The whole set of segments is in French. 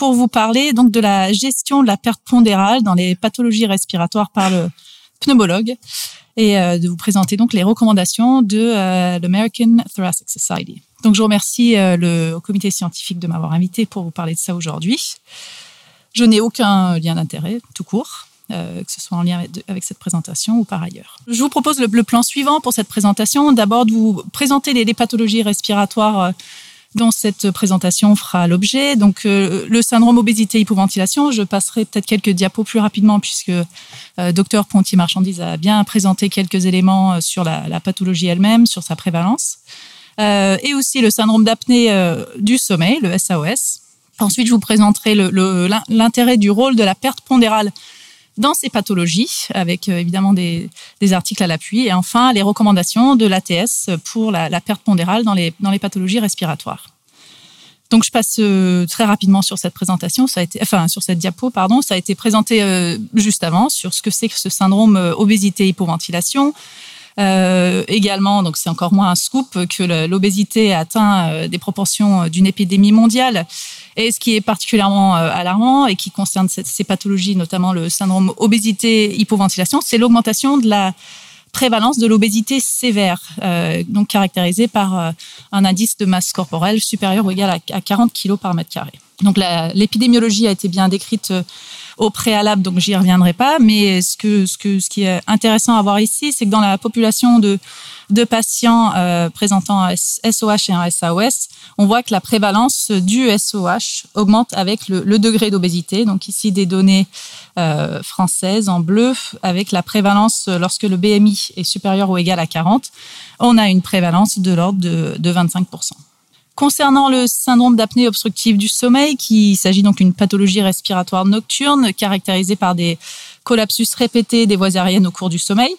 pour vous parler donc de la gestion de la perte pondérale dans les pathologies respiratoires par le pneumologue et euh, de vous présenter donc les recommandations de euh, l'American Thoracic Society. Donc je remercie euh, le comité scientifique de m'avoir invité pour vous parler de ça aujourd'hui. Je n'ai aucun lien d'intérêt, tout court. que ce soit en lien avec, cette présentation ou par ailleurs. Je vous propose le, plan suivant pour cette présentation. D'abord, de vous présenter les, les pathologies respiratoires dont cette présentation fera l'objet. Donc, euh, le syndrome obésité-hypoventilation, je passerai peut-être quelques diapos plus rapidement puisque euh, docteur Ponty-Marchandise a bien présenté quelques éléments euh, sur la, pathologie elle-même, sur sa prévalence. et aussi le syndrome d'apnée du sommeil, le SAOS. Ensuite, je vous présenterai l'intérêt du rôle de la perte pondérale dans ces pathologies, avec euh, évidemment des, articles à l'appui. Et enfin, les recommandations de l'ATS pour la, perte pondérale dans les, dans les pathologies respiratoires. Donc, je passe euh, très rapidement sur cette présentation. Ça a été, enfin, sur cette diapo, pardon. Ça a été présenté euh, juste avant sur ce que c'est que ce syndrome obésité-hypoventilation. Également, donc c'est encore moins un scoop que l'obésité atteint des proportions d'une épidémie mondiale et ce qui est particulièrement euh, alarmant et qui concerne ces pathologies, notamment le syndrome obésité-hypoventilation, c'est l'augmentation de la prévalence de l'obésité sévère, euh, donc caractérisée par euh, un indice de masse corporelle supérieur ou égal à, 40 kg par mètre carré. Donc l'épidémiologie a été bien décrite au préalable, donc j'y reviendrai pas. Mais ce qui est intéressant à voir ici, c'est que dans la population de patients euh, présentant un SOH et un SAOS, on voit que la prévalence du SOH augmente avec le, le degré d'obésité. Donc ici des données euh, françaises en bleu avec la prévalence lorsque le BMI est supérieur ou égal à 40, on a une prévalence de l'ordre de, de 25 Concernant le syndrome d'apnée obstructive du sommeil, qui s'agit donc d'une pathologie respiratoire nocturne caractérisée par des collapsus répétés des voies aériennes au cours du sommeil,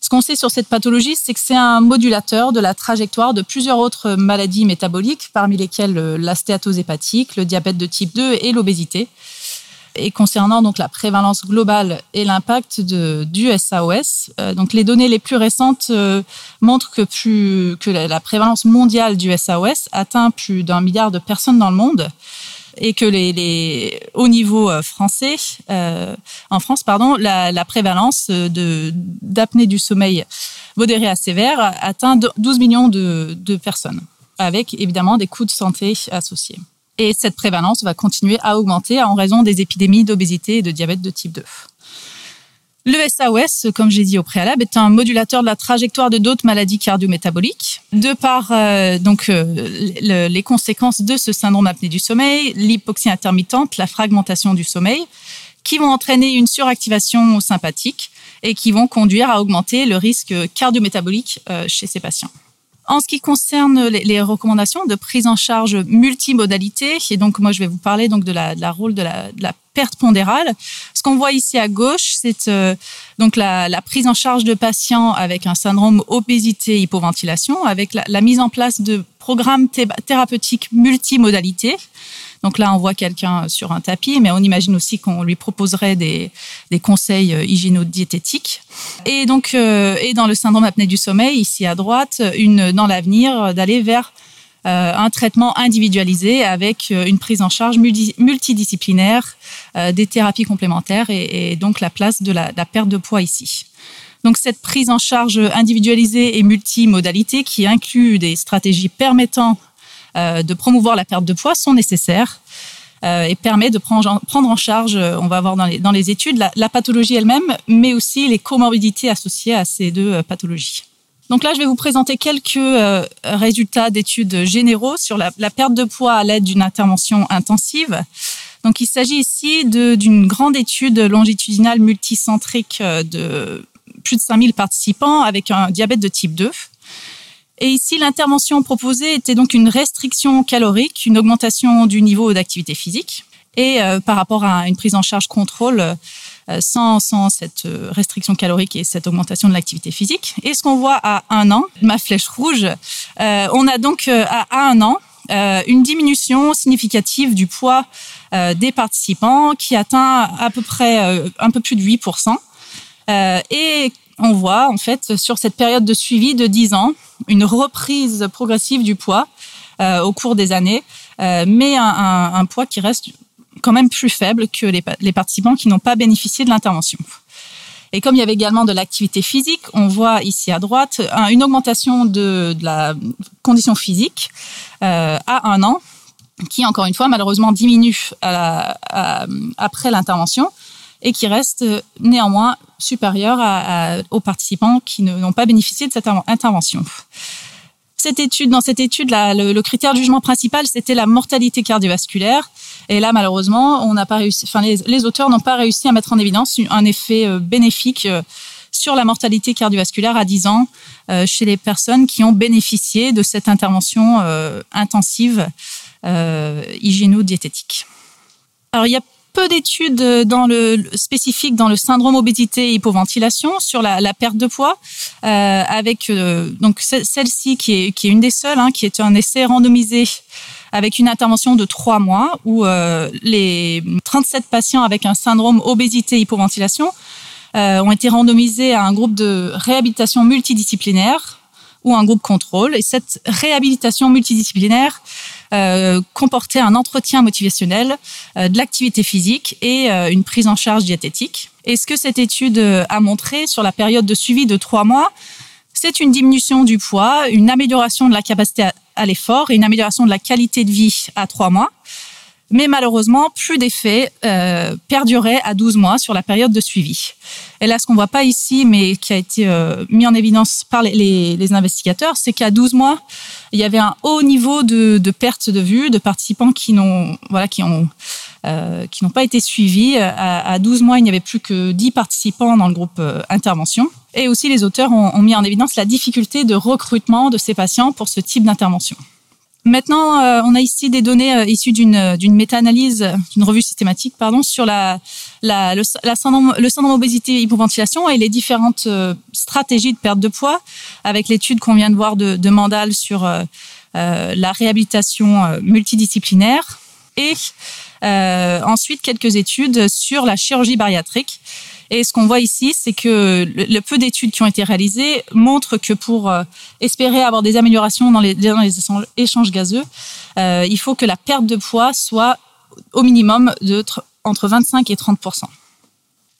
ce qu'on sait sur cette pathologie, c'est que c'est un modulateur de la trajectoire de plusieurs autres maladies métaboliques, parmi lesquelles l'astéatose hépatique, le diabète de type 2 et l'obésité. Et concernant donc la prévalence globale et l'impact du SAOS, euh, donc les données les plus récentes euh, montrent que, la, prévalence mondiale du SAOS atteint plus d'un milliard de personnes dans le monde et que les, les au niveau euh, français, en France, pardon, la, prévalence de d'apnée du sommeil modéré à sévère atteint 12 millions de, de personnes, avec évidemment des coûts de santé associés. Et cette prévalence va continuer à augmenter en raison des épidémies d'obésité et de diabète de type 2. Le SAOS, comme j'ai dit au préalable, est un modulateur de la trajectoire de d'autres maladies cardio-métaboliques, de par euh, euh, les conséquences de ce syndrome apnée du sommeil, l'hypoxie intermittente, la fragmentation du sommeil, qui vont entraîner une suractivation sympathique et qui vont conduire à augmenter le risque cardio-métabolique euh, chez ces patients. En ce qui concerne les, recommandations de prise en charge multimodalité, et donc moi je vais vous parler de la, rôle de la, perte pondérale. Ce qu'on voit ici à gauche, c'est euh, donc la, prise en charge de patients avec un syndrome obésité hypoventilation, avec la, mise en place de programmes thérapeutiques multimodalité. Donc là, on voit quelqu'un sur un tapis, mais on imagine aussi qu'on lui proposerait des, conseils euh, hygiéno-diététiques. Et donc, euh, et dans le syndrome apnée du sommeil, ici à droite, une, dans l'avenir, d'aller vers euh, un traitement individualisé avec une prise en charge multidisciplinaire, des thérapies complémentaires et, donc la place de la, perte de poids ici. Donc cette prise en charge individualisée et multimodalité qui inclut des stratégies permettant euh, de promouvoir la perte de poids sont nécessaires euh, et permet de prendre en charge, euh, on va voir dans les, dans les études, la, pathologie elle-même, mais aussi les comorbidités associées à ces deux pathologies. Donc là, je vais vous présenter quelques résultats d'études généraux sur la, la, perte de poids à l'aide d'une intervention intensive. Donc il s'agit ici d'une grande étude longitudinale multicentrique de plus de 5000 participants avec un diabète de type 2. Et ici, l'intervention proposée était donc une restriction calorique, une augmentation du niveau d'activité physique, et euh, par rapport à une prise en charge contrôle euh, sans, sans cette euh, restriction calorique et cette augmentation de l'activité physique. Et ce qu'on voit à un an, ma flèche rouge, on a donc à, un an une diminution significative du poids des participants qui atteint à peu près un peu plus de 8%. et on voit en fait sur cette période de suivi de 10 ans une reprise progressive du poids euh, au cours des années, euh, mais un, poids qui reste quand même plus faibles que les, participants qui n'ont pas bénéficié de l'intervention. Et comme il y avait également de l'activité physique, on voit ici à droite une augmentation de, la condition physique euh, à un an, qui encore une fois malheureusement diminue après l'intervention et qui reste néanmoins supérieur aux participants qui n'ont pas bénéficié de cette intervention. Cette étude, dans cette étude, le, critère de jugement principal, c'était la mortalité cardiovasculaire. Et là, malheureusement, on n'a pas réussi. Enfin, les, auteurs n'ont pas réussi à mettre en évidence un effet euh, bénéfique euh, sur la mortalité cardiovasculaire à 10 ans euh, chez les personnes qui ont bénéficié de cette intervention euh, intensive euh, hygiéno-diététique. Alors, il y a peu d'études dans le spécifiques dans le syndrome obésité hypoventilation sur la, perte de poids, euh, avec euh, donc celle-ci qui est, qui est une des seules, hein, qui est un essai randomisé avec une intervention de trois mois où euh, les 37 patients avec un syndrome obésité-hypoventilation euh, ont été randomisés à un groupe de réhabilitation multidisciplinaire ou un groupe contrôle. Et cette réhabilitation multidisciplinaire euh, un entretien motivationnel, euh, de l'activité physique et euh, une prise en charge diététique. Et ce que cette étude euh, a montré sur la période de suivi de trois mois, c'est une diminution du poids, une amélioration de la capacité à, à l'effort et une amélioration de la qualité de vie à trois mois. Mais malheureusement, plus d'effets euh, perduraient à 12 mois sur la période de suivi. Et là, ce qu'on voit pas ici, mais qui a été euh, mis en évidence par les, les, les investigateurs, c'est qu'à 12 mois, il y avait un haut niveau de, de perte de vue de participants qui n'ont voilà, qui ont euh, qui n'ont pas été suivis. À, à 12 mois, il n'y avait plus que 10 participants dans le groupe euh, intervention. Et aussi, les auteurs ont, ont mis en évidence la difficulté de recrutement de ces patients pour ce type d'intervention. Maintenant, euh, on a ici des données euh, issues d'une d'une méta-analyse, d'une revue systématique, pardon, sur la, la le, la syndrome, le syndrome obésité hypoventilation et les différentes euh, stratégies de perte de poids, avec l'étude qu'on vient de voir de, de Mandal sur euh, euh la réhabilitation euh, multidisciplinaire et euh, ensuite quelques études sur la chirurgie bariatrique et ce qu'on voit ici, c'est que le, peu d'études qui ont été réalisées montrent que pour euh, espérer avoir des améliorations dans les, échanges, gazeux, euh, il faut que la perte de poids soit au minimum entre 25 et 30%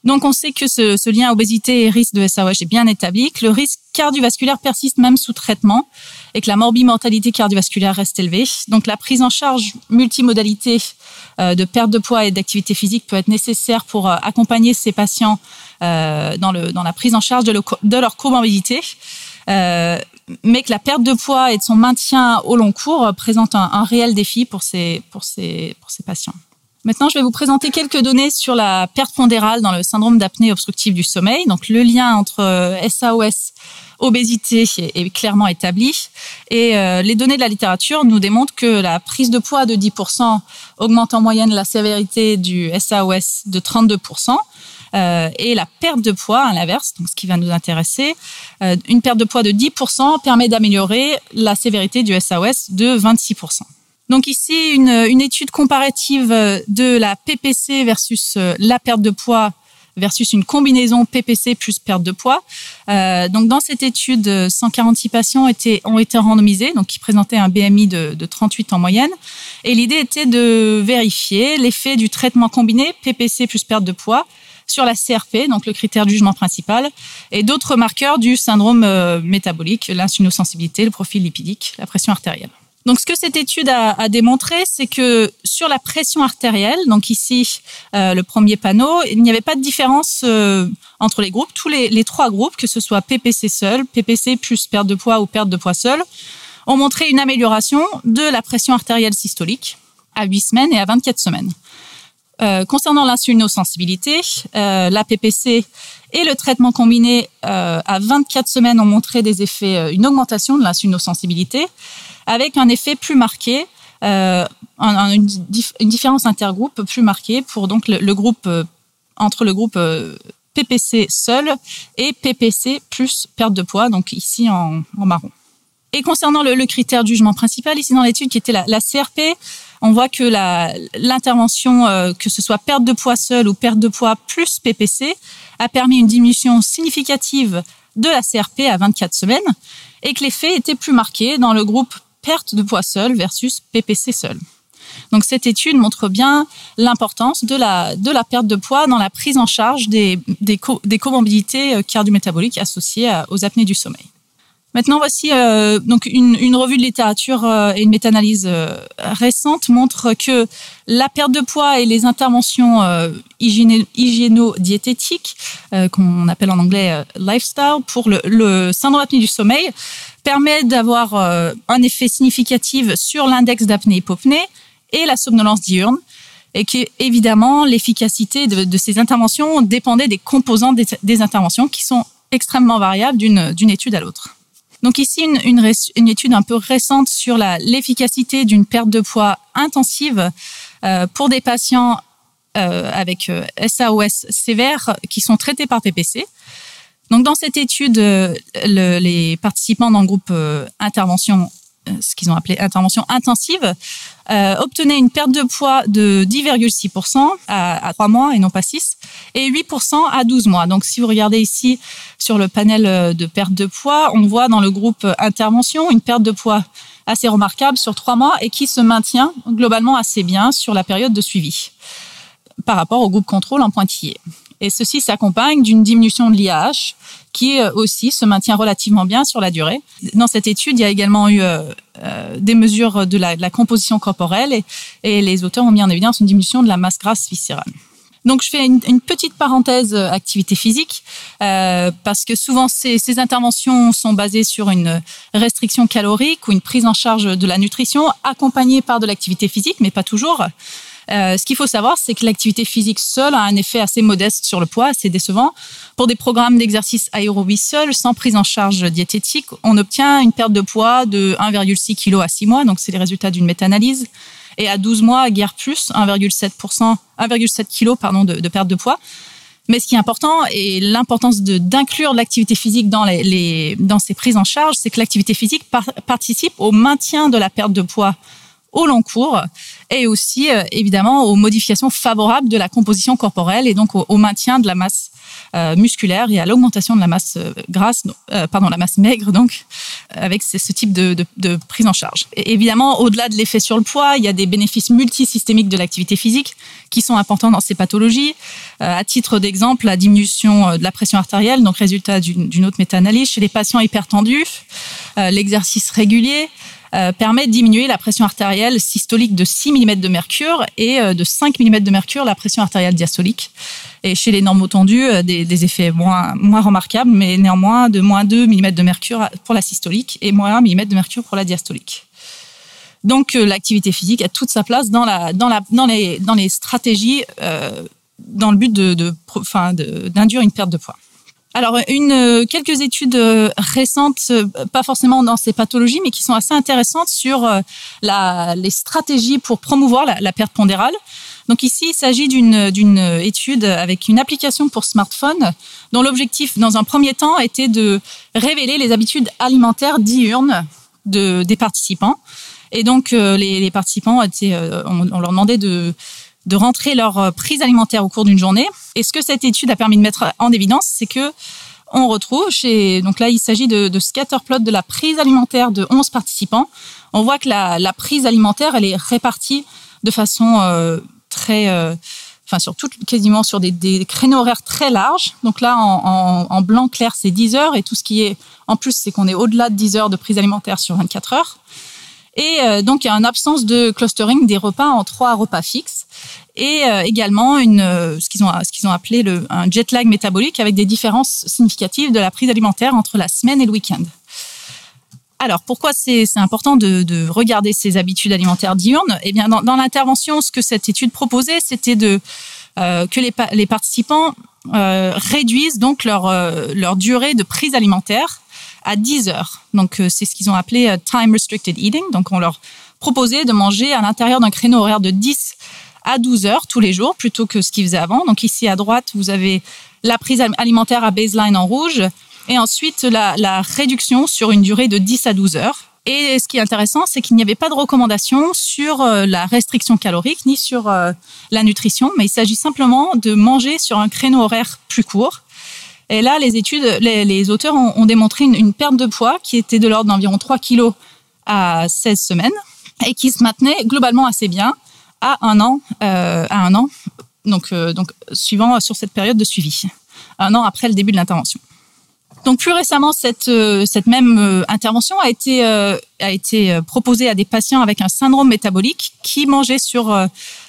donc, on sait que ce, ce lien obésité et risque de SAOH est bien établi, que le risque cardiovasculaire persiste même sous traitement et que la morbimortalité cardiovasculaire reste élevée. Donc, la prise en charge multimodalité de perte de poids et d'activité physique peut être nécessaire pour euh, accompagner ces patients euh, dans, le, dans la prise en charge de, de leur comorbidité. Euh, mais que la perte de poids et de son maintien au long cours présente un, un réel défi pour ces, pour ces, pour ces patients. Maintenant, je vais vous présenter quelques données sur la perte pondérale dans le syndrome d'apnée obstructive du sommeil. Donc, le lien entre SAOS, euh, obésité est, clairement établi. Et euh, les données de la littérature nous démontrent que la prise de poids de 10% augmente en moyenne la sévérité du SAOS de 32%. Euh, et la perte de poids, à l'inverse, donc ce qui va nous intéresser, une perte de poids de 10% permet d'améliorer la sévérité du SAOS de 26%. Donc ici, une, une, étude comparative de la PPC versus euh, la perte de poids versus une combinaison PPC plus perte de poids. Euh, donc dans cette étude, 146 patients étaient, ont été randomisés, donc qui présentaient un BMI de, de 38 en moyenne. Et l'idée était de vérifier l'effet du traitement combiné PPC plus perte de poids sur la CRP, donc le critère de jugement principal, et d'autres marqueurs du syndrome euh, métabolique, l'insulinosensibilité, le profil lipidique, la pression artérielle. Donc, ce que cette étude a, démontré, c'est que sur la pression artérielle, donc ici euh, le premier panneau, il n'y avait pas de différence euh, entre les groupes. Tous les, les, trois groupes, que ce soit PPC seul, PPC plus perte de poids ou perte de poids seul, ont montré une amélioration de la pression artérielle systolique à 8 semaines et à 24 semaines. Euh, concernant l'insulinosensibilité, euh, la PPC et le traitement combiné euh, à 24 semaines ont montré des effets, euh, une augmentation de l'insulinosensibilité avec un effet plus marqué, un, une, dif une, différence intergroupe plus marquée pour donc le, groupe entre le groupe PPC seul et PPC plus perte de poids, donc ici en, marron. Et concernant le, critère de jugement principal, ici dans l'étude qui était la CRP, on voit que l'intervention, euh, que ce soit perte de poids seul ou perte de poids plus PPC, a permis une diminution significative de la CRP à 24 semaines et que l'effet était plus marqué dans le groupe perte de poids seul versus PPC seul. Donc cette étude montre bien l'importance de la, perte de poids dans la prise en charge des, des, des comorbidités cardiométaboliques associées aux apnées du sommeil. Maintenant, voici euh, donc une, revue de littérature euh, et une méta-analyse euh, récente montre que la perte de poids et les interventions hygiéno-diététiques, qu'on appelle en anglais lifestyle, pour le, syndrome d'apnée du sommeil, permettent d'avoir un effet significatif sur l'index d'apnée-hypopnée et la somnolence diurne et que évidemment l'efficacité de, ces interventions dépendait des composants des interventions qui sont extrêmement variables d'une étude à l'autre. Donc ici, une, une, étude un peu récente sur l'efficacité d'une perte de poids intensive euh, pour des patients euh, avec SAOS euh, sévère qui sont traités par PPC. Donc dans cette étude, le, les participants dans le groupe intervention ce qu'ils ont appelé intervention intensive, euh, une perte de poids de 10,6% à, à 3 mois et non pas 6, et 8% à 12 mois. Donc si vous regardez ici sur le panel euh, de perte de poids, on voit dans le groupe intervention une perte de poids assez remarquable sur 3 mois et qui se maintient globalement assez bien sur la période de suivi par rapport au groupe contrôle en pointillé. Et ceci s'accompagne d'une diminution de l'IAH qui euh, aussi se maintient relativement bien sur la durée. Dans cette étude, il y a également eu euh, euh des mesures de la, composition corporelle et, les auteurs ont mis en évidence une diminution de la masse grasse viscérale. Donc je fais une, petite parenthèse activité physique parce que souvent ces, interventions sont basées sur une restriction calorique ou une prise en charge de la nutrition accompagnée par de l'activité physique, mais pas toujours. Euh, ce qu'il faut savoir, c'est que l'activité physique seule a un effet assez modeste sur le poids, assez décevant. Pour des programmes d'exercice aérobie seuls, sans prise en charge diététique, on obtient une perte de poids de 1,6 kg à 6 mois, donc c'est les résultats d'une méta-analyse. Et à 12 mois, guère plus, 1,7%, 1,7 kg pardon, de, perte de poids. Mais ce qui est important et l'importance d'inclure l'activité physique dans, ces prises en charge, c'est que l'activité physique par, participe au maintien de la perte de poids au long cours et aussi euh, évidemment aux modifications favorables de la composition corporelle et donc au, maintien de la masse euh, musculaire et à l'augmentation de la masse euh, grasse, euh, pardon, la masse maigre donc, avec ce, type de, prise en charge. Évidemment, au-delà de l'effet sur le poids, il y a des bénéfices multisystémiques de l'activité physique qui sont importants dans ces pathologies. À titre d'exemple, la diminution de la pression artérielle, donc résultat d'une autre méta-analyse chez les patients hypertendus, l'exercice régulier, euh, permet de diminuer la pression artérielle systolique de 6 mm de mercure et euh, de 5 mm de mercure la pression artérielle diastolique. Et chez les normaux tendus, euh, des, des, effets moins, remarquables, mais néanmoins de moins 2 mm de mercure pour la systolique et moins 1 mm de mercure pour la diastolique. Donc l'activité physique a toute sa place dans, les, stratégies euh, dans le but d'induire une perte de poids. Alors, une, euh, quelques études euh, récentes, euh, pas forcément dans ces pathologies, mais qui sont assez intéressantes sur la, les stratégies pour promouvoir la, perte pondérale. Donc ici, il s'agit d'une étude avec une application pour smartphone dont l'objectif, dans un premier temps, était de révéler les habitudes alimentaires diurnes de, des participants. Et donc, les, les participants étaient, on, on leur demandait de de rentrer leur euh, prise alimentaire au cours d'une journée. Et ce que cette étude a permis de mettre en évidence, c'est que on retrouve chez donc là il s'agit de, de scatterplot de la prise alimentaire de 11 participants. On voit que la, prise alimentaire elle est répartie de façon euh, très euh, enfin sur tout, quasiment sur des, créneaux horaires très larges. Donc là, en, en, en blanc clair, c'est 10 heures et tout ce qui est en plus, c'est qu'on est au-delà de 10 heures de prise alimentaire sur 24 heures. Et euh, donc, il y a une absence de clustering des repas en trois repas fixes et euh, également une, euh, ce qu'ils ont, ce qu'ils ont appelé le, un jet lag métabolique avec des différences significatives de la prise alimentaire entre la semaine et le week-end. Alors, pourquoi c'est important de, de, regarder ces habitudes alimentaires diurnes Eh bien, dans, dans l'intervention, ce que cette étude proposait, c'était de euh, que les, les participants euh, réduisent donc leur, euh, leur durée de prise alimentaire à 10 heures. Donc, euh, c'est ce qu'ils ont appelé euh, time restricted eating. Donc, on leur proposait de manger à l'intérieur d'un créneau horaire de 10 à 12 heures tous les jours plutôt que ce qu'ils faisaient avant. Donc, ici à droite, vous avez la prise alimentaire à baseline en rouge et ensuite la, la réduction sur une durée de 10 à 12 heures. Et ce qui est intéressant, c'est qu'il n'y avait pas de recommandation sur euh, la restriction calorique ni sur la nutrition, mais il s'agit simplement de manger sur un créneau horaire plus court et là, les études, les, auteurs ont, ont démontré une, perte de poids qui était de l'ordre d'environ 3 kg à 16 semaines et qui se maintenait globalement assez bien à un an, à un an, donc, donc suivant sur cette période de suivi, un an après le début de l'intervention. Donc plus récemment, cette, cette même intervention a été, a été proposée à des patients avec un syndrome métabolique qui mangeaient sur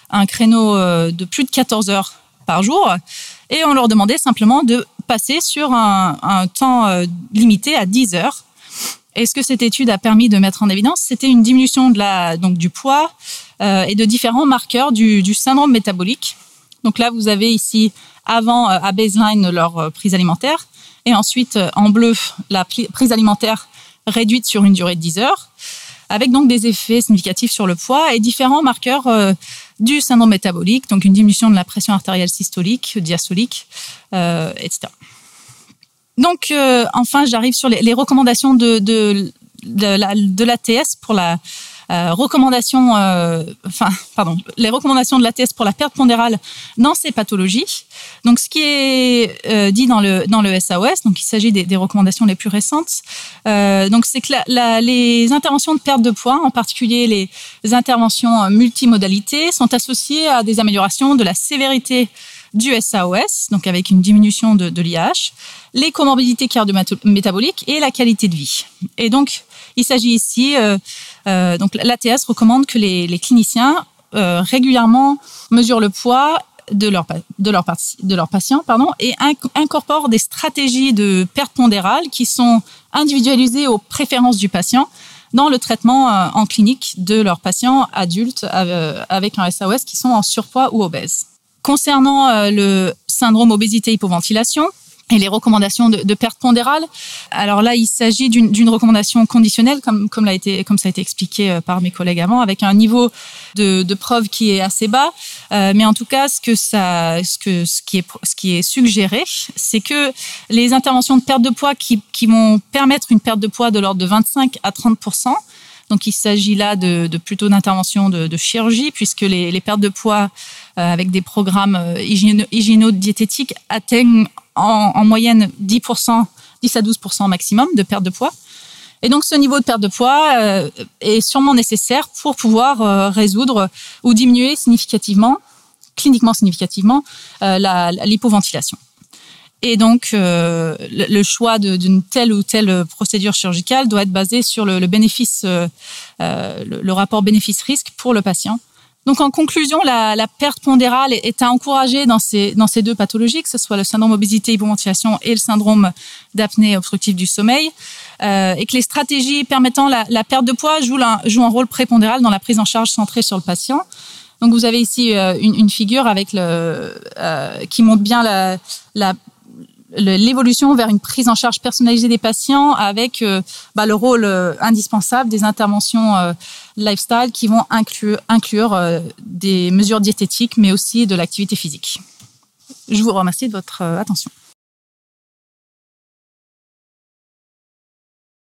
un créneau de plus de 14 heures par jour et on leur demandait simplement de passer sur un, temps limité à 10 heures et ce que cette étude a permis de mettre en évidence, c'était une diminution de la, donc du poids euh, et de différents marqueurs du, du, syndrome métabolique. Donc là, vous avez ici avant euh, à baseline leur euh, prise alimentaire et ensuite euh, en bleu la prise alimentaire réduite sur une durée de 10 heures, avec donc des effets significatifs sur le poids et différents marqueurs euh, du syndrome métabolique, donc une diminution de la pression artérielle systolique, diastolique, euh, etc. Donc, euh, enfin, j'arrive sur les, recommandations de, de, de l'ATS pour la euh, recommandation, euh, enfin, pardon, les recommandations de l'ATS pour la perte pondérale dans ces pathologies. Donc, ce qui est euh, dit dans le dans le SAOS, donc il s'agit des, des, recommandations les plus récentes. Euh, donc, c'est que la, la, les interventions de perte de poids, en particulier les interventions multimodalités, sont associées à des améliorations de la sévérité du SAOS, donc avec une diminution de, de l'IH, les comorbidités cardio-métaboliques et la qualité de vie. Et donc, il s'agit ici, euh, euh, donc l'ATS recommande que les, les cliniciens euh, régulièrement mesurent le poids de leur de leur de leurs patients pardon et incorporent des stratégies de perte pondérale qui sont individualisées aux préférences du patient dans le traitement en clinique de leurs patients adultes avec un SAOS qui sont en surpoids ou obèses. Concernant le syndrome obésité-hypoventilation, et les recommandations de, perte pondérale. Alors là, il s'agit d'une recommandation conditionnelle, comme, comme, l'a été, comme ça a été expliqué euh, par mes collègues avant, avec un niveau de, de preuve qui est assez bas. Euh, mais en tout cas, ce, que ça, ce, que, ce, qui, est, ce qui est suggéré, c'est que les interventions de perte de poids qui, qui vont permettre une perte de poids de l'ordre de 25 à 30% donc il s'agit là de, de plutôt d'intervention de, de, chirurgie, puisque les, les pertes de poids avec des programmes euh, hygiéno-diététiques atteignent en, en, moyenne 10%, 10 à 12% maximum de perte de poids. Et donc ce niveau de perte de poids euh, est sûrement nécessaire pour pouvoir euh, résoudre ou diminuer significativement, cliniquement significativement, euh, l'hypoventilation. Et donc, euh, le, choix d'une telle ou telle procédure chirurgicale doit être basé sur le, bénéfice, euh, le, rapport bénéfice-risque pour le patient. Donc, en conclusion, la, perte pondérale est à encourager dans ces, deux pathologies, que ce soit le syndrome obésité hypoventilation et le syndrome d'apnée obstructive du sommeil, euh, et que les stratégies permettant la, perte de poids jouent, un rôle prépondéral dans la prise en charge centrée sur le patient. Donc, vous avez ici euh, une, figure euh, qui montre bien l'évolution vers une prise en charge personnalisée des patients avec bah, le rôle indispensable des interventions lifestyle qui vont inclure, euh, des mesures diététiques mais aussi de l'activité physique. Je vous remercie de votre euh, attention.